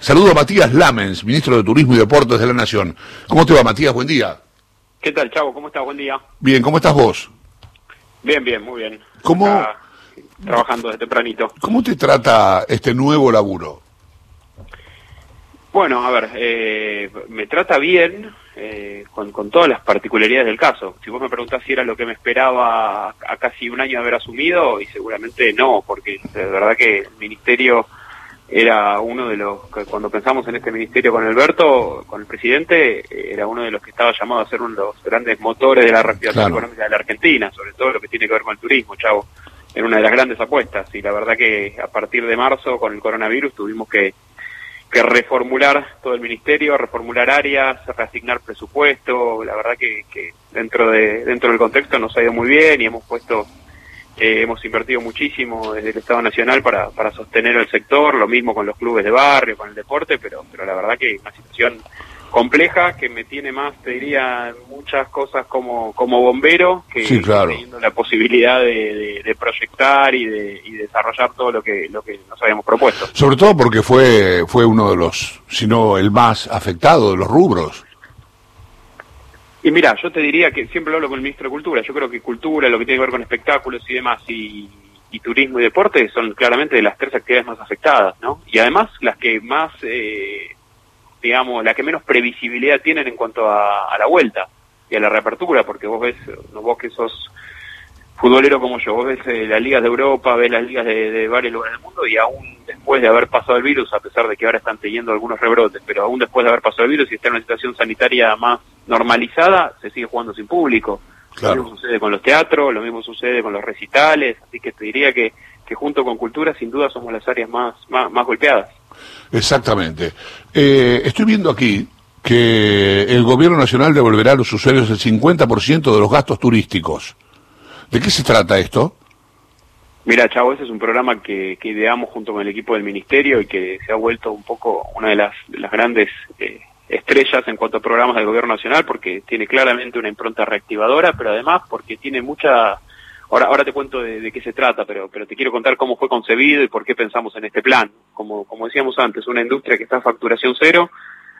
Saludo a Matías Lamens, ministro de Turismo y Deportes de la Nación. ¿Cómo te va, Matías? Buen día. ¿Qué tal, Chavo? ¿Cómo estás? Buen día. Bien, ¿cómo estás vos? Bien, bien, muy bien. ¿Cómo, Acá, trabajando desde tempranito. ¿Cómo te trata este nuevo laburo? Bueno, a ver, eh, me trata bien eh, con, con todas las particularidades del caso. Si vos me preguntás si era lo que me esperaba a casi un año de haber asumido, y seguramente no, porque de verdad que el ministerio era uno de los, que cuando pensamos en este ministerio con Alberto, con el presidente, era uno de los que estaba llamado a ser uno de los grandes motores de la reactivación Claro. económica de la Argentina, sobre todo lo que tiene que ver con el turismo, chavo. Era una de las grandes apuestas y la verdad que a partir de marzo con el coronavirus tuvimos que, que reformular todo el ministerio, reformular áreas, reasignar presupuesto, la verdad que, que dentro de dentro del contexto nos ha ido muy bien y hemos puesto eh, hemos invertido muchísimo desde el Estado Nacional para, para sostener el sector, lo mismo con los clubes de barrio, con el deporte, pero, pero la verdad que una situación compleja que me tiene más, te diría, muchas cosas como, como bombero que, Sí, claro. teniendo la posibilidad de, de- de proyectar y de, y desarrollar todo lo que, lo que nos habíamos propuesto. Sobre todo porque fue, fue uno de los, si no el más afectado de los rubros. Y mira, yo te diría que siempre lo hablo con el ministro de Cultura. Yo creo que cultura, lo que tiene que ver con espectáculos y demás, y, y turismo y deporte son claramente de las tres actividades más afectadas, ¿no? Y además las que más, eh, digamos, las que menos previsibilidad tienen en cuanto a, a la vuelta y a la reapertura, porque vos ves, vos que sos futbolero como yo, vos ves eh, las ligas de Europa, ves las ligas de, de varios lugares del mundo y aún después de haber pasado el virus, a pesar de que ahora están teniendo algunos rebrotes, pero aún después de haber pasado el virus y estar en una situación sanitaria más normalizada, se sigue jugando sin público. Claro. Lo mismo sucede con los teatros, lo mismo sucede con los recitales, así que te diría que, que junto con cultura sin duda somos las áreas más, más, más golpeadas. Exactamente. Eh, estoy viendo aquí que el gobierno nacional devolverá a los usuarios el 50% de los gastos turísticos. ¿De qué se trata esto? Mira, Chavo, ese es un programa que, que ideamos junto con el equipo del Ministerio y que se ha vuelto un poco una de las, de las grandes eh, estrellas en cuanto a programas del Gobierno Nacional porque tiene claramente una impronta reactivadora, pero además porque tiene mucha... Ahora, ahora te cuento de, de qué se trata, pero, pero te quiero contar cómo fue concebido y por qué pensamos en este plan. Como, como decíamos antes, una industria que está a facturación cero,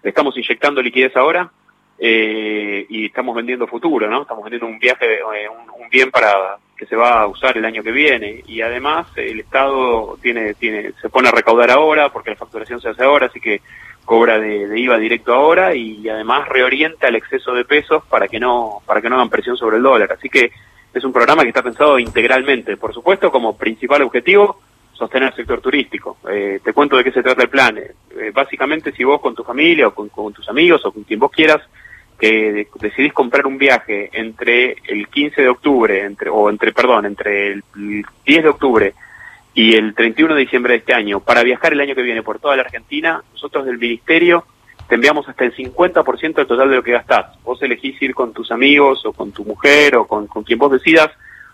le estamos inyectando liquidez ahora eh, y estamos vendiendo futuro, ¿no? Estamos vendiendo un viaje, eh, un, un bien para que se va a usar el año que viene y además el Estado tiene, tiene, se pone a recaudar ahora porque la facturación se hace ahora, así que cobra de, IVA directo ahora y además reorienta el exceso de pesos para que no, para que no hagan presión sobre el dólar. Así que es un programa que está pensado integralmente, por supuesto, como principal objetivo sostener el sector turístico. Eh, te cuento de qué se trata el plan. Eh, básicamente, si vos con tu familia o con tus amigos o con quien vos quieras que de- decidís comprar un viaje entre el 15 de octubre, entre, o entre, perdón, entre el 10 de octubre y el 31 de diciembre de este año, para viajar el año que viene por toda la Argentina, nosotros del Ministerio te enviamos hasta el 50% del total de lo que gastás. Vos elegís ir con tus amigos o con tu mujer o con, con quien vos decidas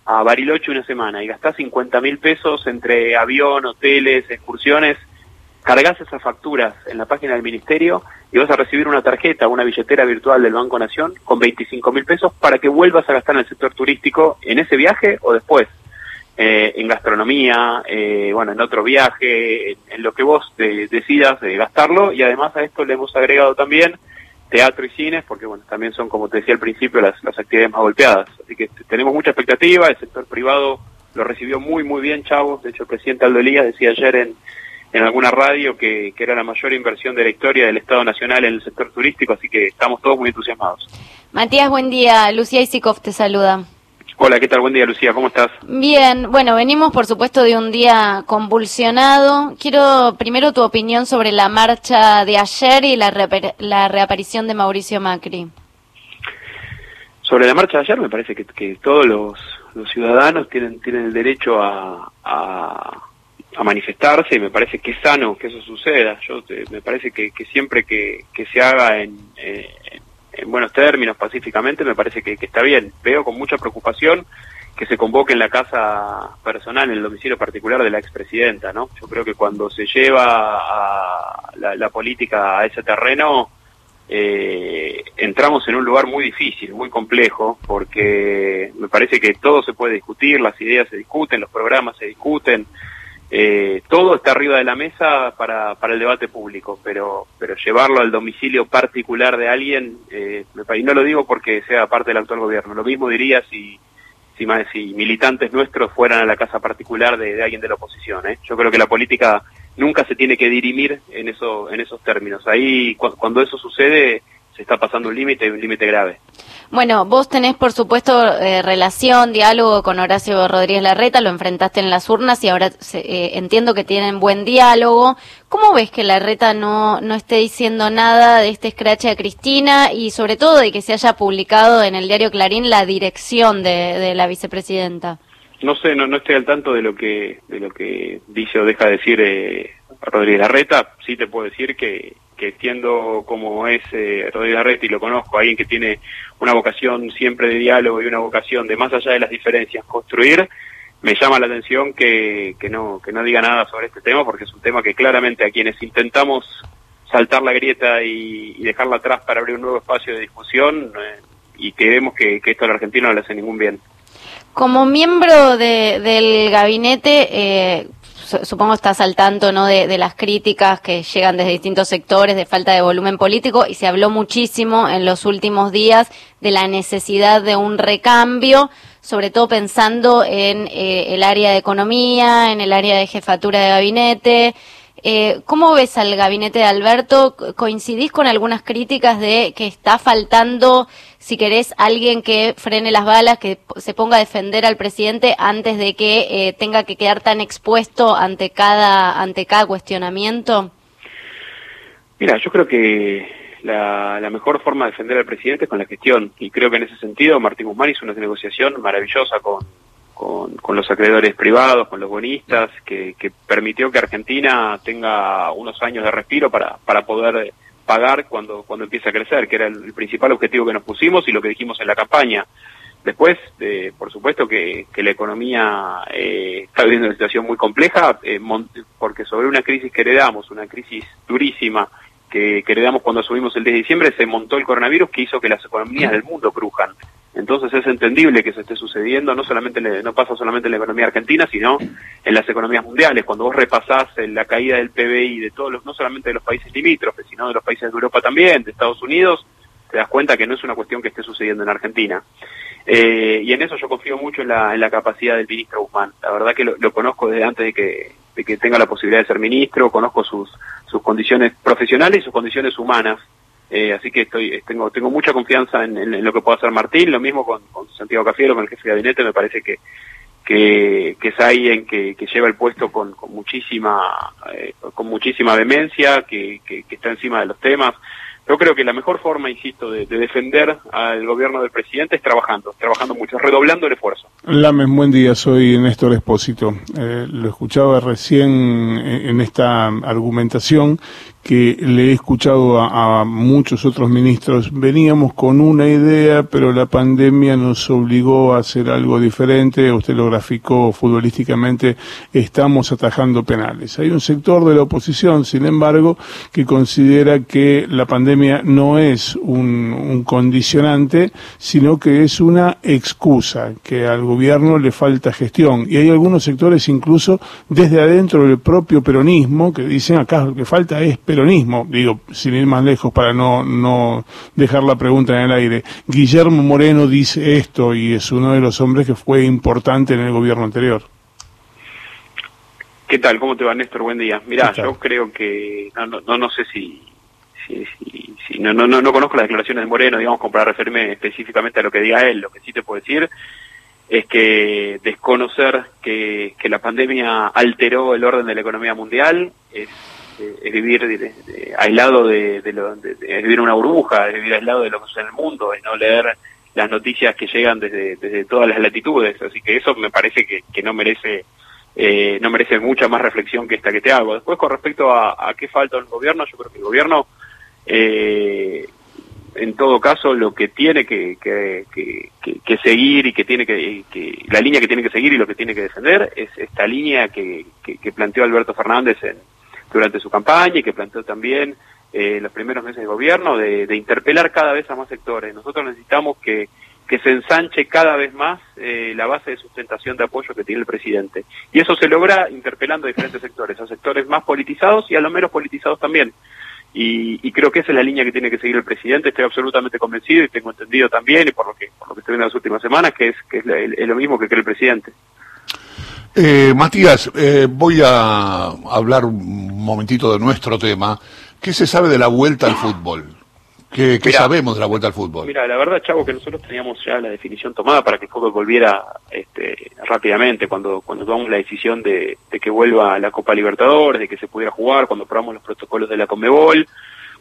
a Bariloche una semana y gastás 50 mil pesos entre avión, hoteles, excursiones, cargas esas facturas en la página del ministerio y vas a recibir una tarjeta, una billetera virtual del Banco Nación con 25 mil pesos para que vuelvas a gastar en el sector turístico en ese viaje o después, eh, en gastronomía, eh, bueno, en otro viaje, en, lo que vos de- decidas de gastarlo y además a esto le hemos agregado también teatro y cines, porque bueno, también son, como te decía al principio, las, las actividades más golpeadas. Así que tenemos mucha expectativa, el sector privado lo recibió muy, muy bien, chavos. De hecho, el presidente Aldo Elías decía ayer en, en alguna radio que, que era la mayor inversión de la historia del Estado Nacional en el sector turístico, así que estamos todos muy entusiasmados. Matías, buen día. Lucía Isikov te saluda. Hola, ¿qué tal? Buen día, Lucía, ¿cómo estás? Bien, bueno, venimos por supuesto de un día convulsionado. Quiero primero tu opinión sobre la marcha de ayer y la, la reaparición de Mauricio Macri. Sobre la marcha de ayer, me parece que, que todos los, los ciudadanos tienen, tienen el derecho a, a, a manifestarse y me parece que es sano que eso suceda. Yo me parece que, que siempre que, se haga en, eh, en buenos términos, pacíficamente, me parece que, que está bien. Veo con mucha preocupación que se convoque en la casa personal, en el domicilio particular de la expresidenta, ¿no? Yo creo que cuando se lleva a la, la política a ese terreno, eh, entramos en un lugar muy difícil, muy complejo, porque me parece que todo se puede discutir, las ideas se discuten, los programas se discuten, eh, todo está arriba de la mesa para, para el debate público, pero, pero llevarlo al domicilio particular de alguien, eh, y no lo digo porque sea parte del actual gobierno, lo mismo diría si, si, si militantes nuestros fueran a la casa particular de, alguien de la oposición. ¿eh? Yo creo que la política nunca se tiene que dirimir en, eso, en esos términos. Ahí, cuando eso sucede, se está pasando un límite, un límite grave. Bueno, vos tenés, por supuesto, eh, relación, diálogo con Horacio Rodríguez Larreta, lo enfrentaste en las urnas y ahora eh, entiendo que tienen buen diálogo. ¿Cómo ves que Larreta no, no esté diciendo nada de este escrache a Cristina y sobre todo de que se haya publicado en el diario Clarín la dirección de, la vicepresidenta? No sé, no, no estoy al tanto de lo que, de lo que dice o deja de decir eh, Rodríguez Larreta. Sí te puedo decir que que entiendo como es eh, Rodríguez Arresti, lo conozco, alguien que tiene una vocación siempre de diálogo y una vocación de más allá de las diferencias, construir, me llama la atención que, que, no, que no diga nada sobre este tema, porque es un tema que claramente a quienes intentamos saltar la grieta y, dejarla atrás para abrir un nuevo espacio de discusión, eh, y que vemos que, esto a la Argentina no le hace ningún bien. Como miembro de, del gabinete, eh, supongo estás al tanto ¿no? De, las críticas que llegan desde distintos sectores de falta de volumen político y se habló muchísimo en los últimos días de la necesidad de un recambio, sobre todo pensando en eh, el área de economía, en el área de jefatura de gabinete. Eh, ¿Cómo ves al gabinete de Alberto? ¿Coincidís con algunas críticas de que está faltando, si querés, alguien que frene las balas, que se ponga a defender al presidente antes de que eh, tenga que quedar tan expuesto ante cada, ante cada cuestionamiento? Mira, yo creo que la, la, mejor forma de defender al presidente es con la gestión y creo que en ese sentido Martín Guzmán hizo una negociación maravillosa con, con, los acreedores privados, con los bonistas, que, permitió que Argentina tenga unos años de respiro para, para poder pagar cuando, cuando empiece a crecer, que era el, principal objetivo que nos pusimos y lo que dijimos en la campaña. Después, eh, por supuesto que, la economía eh, está viviendo una situación muy compleja, eh, porque sobre una crisis que heredamos, una crisis durísima, que, que heredamos cuando asumimos el 10 de diciembre, se montó el coronavirus que hizo que las economías del mundo crujan. Entonces es entendible que se esté sucediendo, no solamente no pasa solamente en la economía argentina, sino en las economías mundiales. Cuando vos repasás la caída del PBI de todos los, no solamente de los países limítrofes, sino de los países de Europa también, de Estados Unidos, te das cuenta que no es una cuestión que esté sucediendo en Argentina. Eh, y en eso yo confío mucho en la, en la capacidad del ministro Guzmán. La verdad que lo, conozco desde antes de que, de que tenga la posibilidad de ser ministro, conozco sus condiciones profesionales y sus condiciones humanas. Eh, así que estoy, tengo, tengo mucha confianza en, lo que pueda hacer Martín, lo mismo con, Santiago Cafiero, con el jefe de gabinete, me parece que, que, es alguien que, que lleva el puesto con, con muchísima, eh, con muchísima vehemencia, que, está encima de los temas. Yo creo que la mejor forma, insisto, de, defender al gobierno del presidente es trabajando, trabajando mucho, redoblando el esfuerzo. Lames, buen día, soy Néstor Espósito. Eh, lo escuchaba recién en esta argumentación que le he escuchado a, muchos otros ministros, veníamos con una idea, pero la pandemia nos obligó a hacer algo diferente, usted lo graficó futbolísticamente, estamos atajando penales. Hay un sector de la oposición, sin embargo, que considera que la pandemia no es un, un condicionante, sino que es una excusa, que al gobierno le falta gestión. Y hay algunos sectores incluso desde adentro del propio peronismo que dicen acá lo que falta es peronismo, digo, sin ir más lejos para no, no dejar la pregunta en el aire. Guillermo Moreno dice esto y es uno de los hombres que fue importante en el gobierno anterior. ¿Qué tal? ¿Cómo te va, Néstor? Buen día. Mira, yo creo que, no, no, no sé si, si, si, no, no, no, conozco las declaraciones de Moreno, digamos, como para referirme específicamente a lo que diga él. Lo que sí te puedo decir es que desconocer que, que la pandemia alteró el orden de la economía mundial es es vivir aislado de, lo, vivir una burbuja, es vivir aislado de lo que sucede en el mundo, es no leer las noticias que llegan desde, todas las latitudes, así que eso me parece que, no merece eh, no merece mucha más reflexión que esta que te hago. Después con respecto a, a qué falta el gobierno, yo creo que el gobierno eh, en todo caso lo que tiene que, seguir y que tiene que, la línea que tiene que seguir y lo que tiene que defender es esta línea que, que planteó Alberto Fernández en, durante su campaña y que planteó también eh, los primeros meses de gobierno de, interpelar cada vez a más sectores. Nosotros necesitamos que, que se ensanche cada vez más eh, la base de sustentación de apoyo que tiene el presidente. Y eso se logra interpelando a diferentes sectores, a sectores más politizados y a los menos politizados también. Y, creo que esa es la línea que tiene que seguir el presidente. Estoy absolutamente convencido y tengo entendido también, y por lo que, por lo que estoy viendo en las últimas semanas, que es, que es, lo mismo que cree el presidente. Eh, Matías, eh, voy a hablar un momentito de nuestro tema. ¿Qué se sabe de la vuelta al fútbol? ¿Qué, sabemos de la vuelta al fútbol? Mira, la verdad, Chavo, que nosotros teníamos ya la definición tomada para que el fútbol volviera este, rápidamente, cuando, cuando tomamos la decisión de, que vuelva la Copa Libertadores, de que se pudiera jugar, cuando probamos los protocolos de la Conmebol,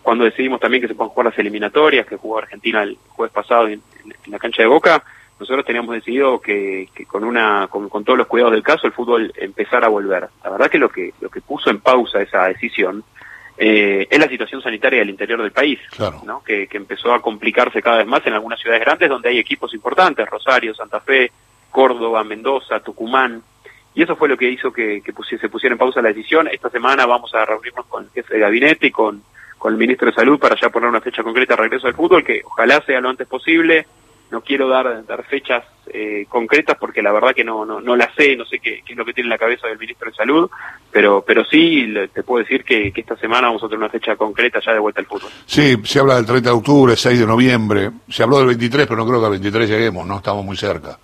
cuando decidimos también que se puedan jugar las eliminatorias, que jugó Argentina el jueves pasado en, la cancha de Boca, nosotros teníamos decidido que, con una con, con, todos los cuidados del caso el fútbol empezara a volver. La verdad que lo que lo que puso en pausa esa decisión eh, es la situación sanitaria del interior del país, ¿no? que, empezó a complicarse cada vez más en algunas ciudades grandes donde hay equipos importantes, Rosario, Santa Fe, Córdoba, Mendoza, Tucumán, y eso fue lo que hizo que, se pusiera en pausa la decisión. Esta semana vamos a reunirnos con el jefe de gabinete y con, con el ministro de Salud para ya poner una fecha concreta de regreso al fútbol, que ojalá sea lo antes posible, no quiero dar, dar fechas eh, concretas porque la verdad que no, no, no la sé, no sé qué, qué, es lo que tiene en la cabeza del ministro de Salud, pero, pero sí te puedo decir que, que, esta semana vamos a tener una fecha concreta ya de vuelta al fútbol. Sí, se habla del 30 de octubre, 6 de noviembre, se habló del 23, pero no creo que al 23 lleguemos, ¿no? Estamos muy cerca.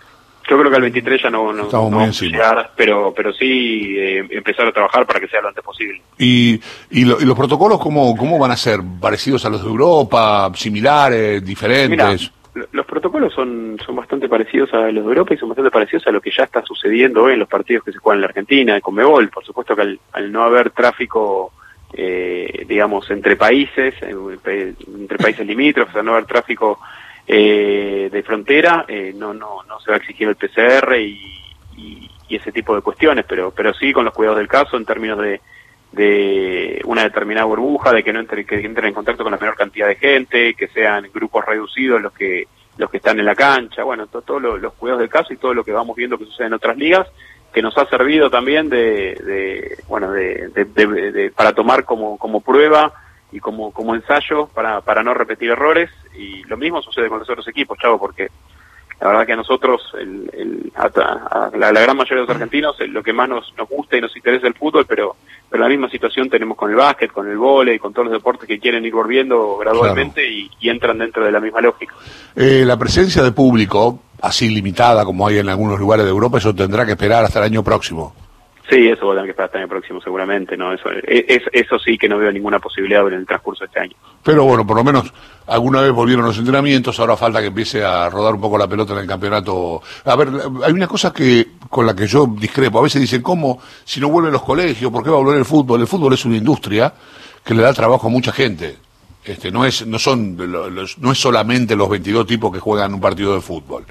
Yo creo que al 23 ya no, no, Estamos muy encima. pero, pero sí eh, empezar a trabajar para que sea lo antes posible. ¿Y, y, los protocolos cómo, cómo van a ser? ¿Parecidos a los de Europa? ¿Similares? ¿Diferentes? Los protocolos son, son bastante parecidos a los de Europa y son bastante parecidos a lo que ya está sucediendo hoy en los partidos que se juegan en la Argentina, con Mebol. Por supuesto que al, no haber tráfico, eh, digamos, entre países, entre países limítrofes, al no haber tráfico eh, de frontera, eh, no, no, no se va a exigir el PCR y, ese tipo de cuestiones, pero, pero sí con los cuidados del caso en términos de, de una determinada burbuja, de que no entre, que entren en contacto con la menor cantidad de gente, que sean grupos reducidos los que los que están en la cancha, bueno, todos los cuidados del caso y todo lo que vamos viendo que sucede en otras ligas, que nos ha servido también de, de bueno, de, de, para tomar como, como prueba y como, como ensayo para, para no repetir errores, y lo mismo sucede con los otros equipos, Chavo, porque la verdad que a nosotros, el, a, la, gran mayoría de los argentinos, lo que más nos, nos gusta y nos interesa es el fútbol, pero, pero la misma situación tenemos con el básquet, con el vóley, con todos los deportes que quieren ir volviendo gradualmente y, entran dentro de la misma lógica. Eh, la presencia de público, así limitada como hay en algunos lugares de Europa, eso tendrá que esperar hasta el año próximo. Sí, eso va a tener que esperar hasta el año próximo seguramente, ¿no? Eso, es, eso sí que no veo ninguna posibilidad en el transcurso de este año. Pero bueno, por lo menos alguna vez volvieron los entrenamientos, ahora falta que empiece a rodar un poco la pelota en el campeonato. A ver, hay una cosa que con la que yo discrepo. A veces dicen, ¿cómo? Si no vuelven los colegios, ¿por qué va a volver el fútbol? El fútbol es una industria que le da trabajo a mucha gente. Este, no es, no son, no es solamente los 22 tipos que juegan un partido de fútbol.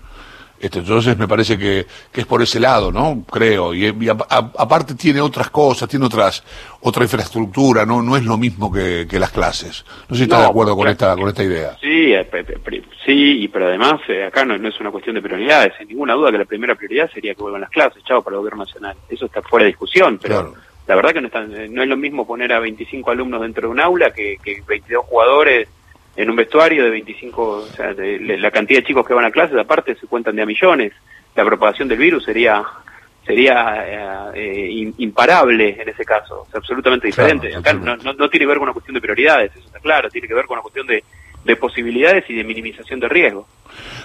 Este, entonces me parece que, es por ese lado, ¿no? Creo. Y, aparte tiene otras cosas, tiene otras, otra infraestructura, ¿no? No es lo mismo que, las clases. No sé si está de acuerdo con esta, con esta idea. Sí, eh, sí, pero además eh, acá no, es una cuestión de prioridades. Sin ninguna duda que la primera prioridad sería que vuelvan las clases, chavo, para el gobierno nacional. Eso está fuera de discusión, pero la verdad que no, no es lo mismo poner a 25 alumnos dentro de un aula que, que 22 jugadores en un vestuario de 25, o sea, de, la cantidad de chicos que van a clases, aparte se cuentan de a millones. La propagación del virus sería sería eh, imparable en ese caso, es absolutamente diferente. Acá no, no, tiene que ver con una cuestión de prioridades, eso está claro, tiene que ver con una cuestión de, de posibilidades y de minimización de riesgo.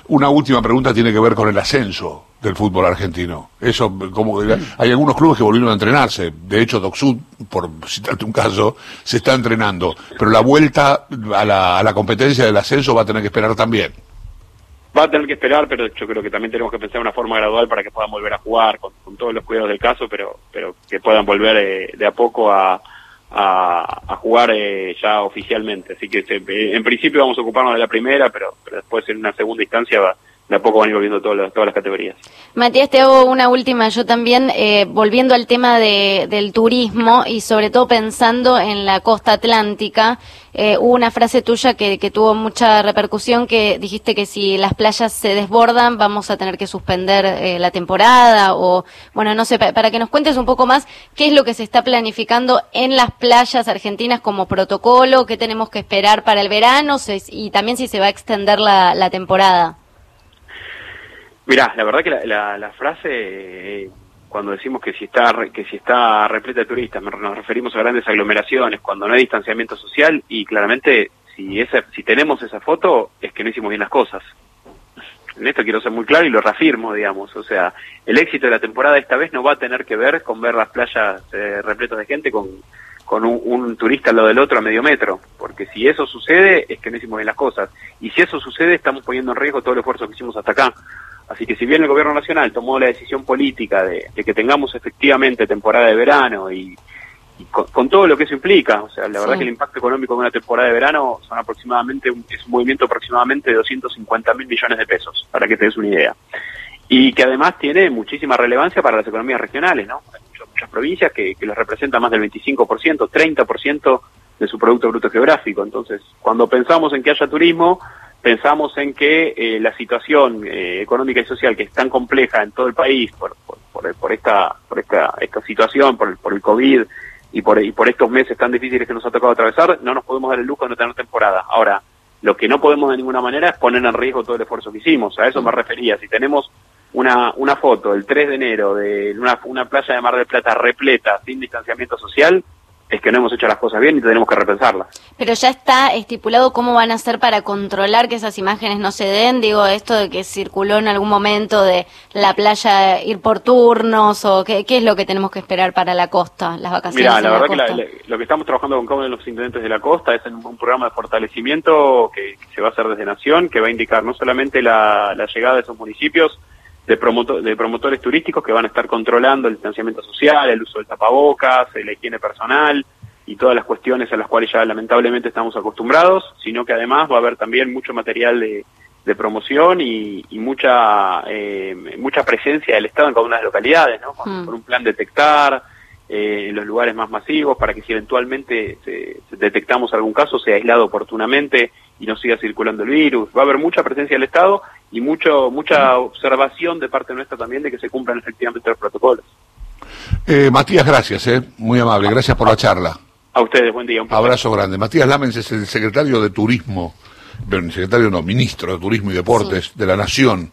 Una última pregunta tiene que ver con el ascenso del fútbol argentino. Eso, como hay algunos clubes que volvieron a entrenarse. De hecho, Docsud, por citarte un caso, se está entrenando. Pero la vuelta a la, a la competencia del ascenso va a tener que esperar también. Va a tener que esperar, pero yo creo que también tenemos que pensar una forma gradual para que puedan volver a jugar con, todos los cuidados del caso, pero, pero que puedan volver eh, de a poco a, a, jugar eh, ya oficialmente. Así que eh, en principio vamos a ocuparnos de la primera, pero, pero después en una segunda instancia va, de a poco van a volviendo todas las, categorías. Matías, te hago una última yo también, eh, volviendo al tema de, del turismo y sobre todo pensando en la costa atlántica. Eh, hubo una frase tuya que, que, tuvo mucha repercusión, que dijiste que si las playas se desbordan vamos a tener que suspender eh, la temporada o, bueno, no sé, para que nos cuentes un poco más qué es lo que se está planificando en las playas argentinas como protocolo, qué tenemos que esperar para el verano y también si se va a extender la temporada. Mirá, la verdad que la, la, frase, eh, cuando decimos que si está que si está repleta de turistas, nos referimos a grandes aglomeraciones, cuando no hay distanciamiento social y claramente si esa, si tenemos esa foto es que no hicimos bien las cosas. En esto quiero ser muy claro y lo reafirmo, digamos. O sea, el éxito de la temporada esta vez no va a tener que ver con ver las playas eh, repletas de gente con, con un, un, turista al lado del otro a medio metro. Porque si eso sucede, es que no hicimos bien las cosas. Y si eso sucede, estamos poniendo en riesgo todo el esfuerzo que hicimos hasta acá. Así que si bien el gobierno nacional tomó la decisión política de, que tengamos efectivamente temporada de verano y, con, todo lo que eso implica, o sea, la verdad que el impacto económico de una temporada de verano son aproximadamente, un, es un movimiento aproximadamente de 250 mil millones de pesos, para que te des una idea. Y que además tiene muchísima relevancia para las economías regionales, ¿no? Hay muchas, provincias que, que les representan más del 25%, 30% de su Producto Bruto Geográfico. Entonces, cuando pensamos en que haya turismo, pensamos en que eh, la situación eh, económica y social que es tan compleja en todo el país por, por, por, esta, por esta, esta situación, por el, por el COVID y por, y por estos meses tan difíciles que nos ha tocado atravesar, no nos podemos dar el lujo de no tener temporada. Ahora, lo que no podemos de ninguna manera es poner en riesgo todo el esfuerzo que hicimos. A eso me refería. Si tenemos una, una foto el 3 de enero de una, una playa de Mar del Plata repleta, sin distanciamiento social, es que no hemos hecho las cosas bien y tenemos que repensarlas. Pero ya está estipulado cómo van a hacer para controlar que esas imágenes no se den, digo, esto de que circuló en algún momento de la playa ir por turnos o qué, qué es lo que tenemos que esperar para la costa, las vacaciones. Mira, la verdad que lo que estamos trabajando con cada uno de los intendentes de la costa es en un, programa de fortalecimiento que, se va a hacer desde Nación, que va a indicar no solamente la, la llegada de esos municipios, de, de promotores turísticos que van a estar controlando el distanciamiento social, el uso del tapabocas, la higiene personal y todas las cuestiones a las cuales ya lamentablemente estamos acostumbrados, sino que además va a haber también mucho material de, de promoción y, y mucha eh, mucha presencia del Estado en cada una de las localidades, ¿no? Con, mm. un plan detectar eh, en los lugares más masivos para que si eventualmente se, detectamos algún caso sea aislado oportunamente y no siga circulando el virus. Va a haber mucha presencia del Estado y mucho mucha observación de parte nuestra también de que se cumplan efectivamente los protocolos. Eh, Matías, gracias, eh, muy amable, gracias por la charla. A ustedes, buen día. Un Abrazo grande. Matías Lamens es el secretario de Turismo, secretario no, ministro de Turismo y Deportes de la Nación.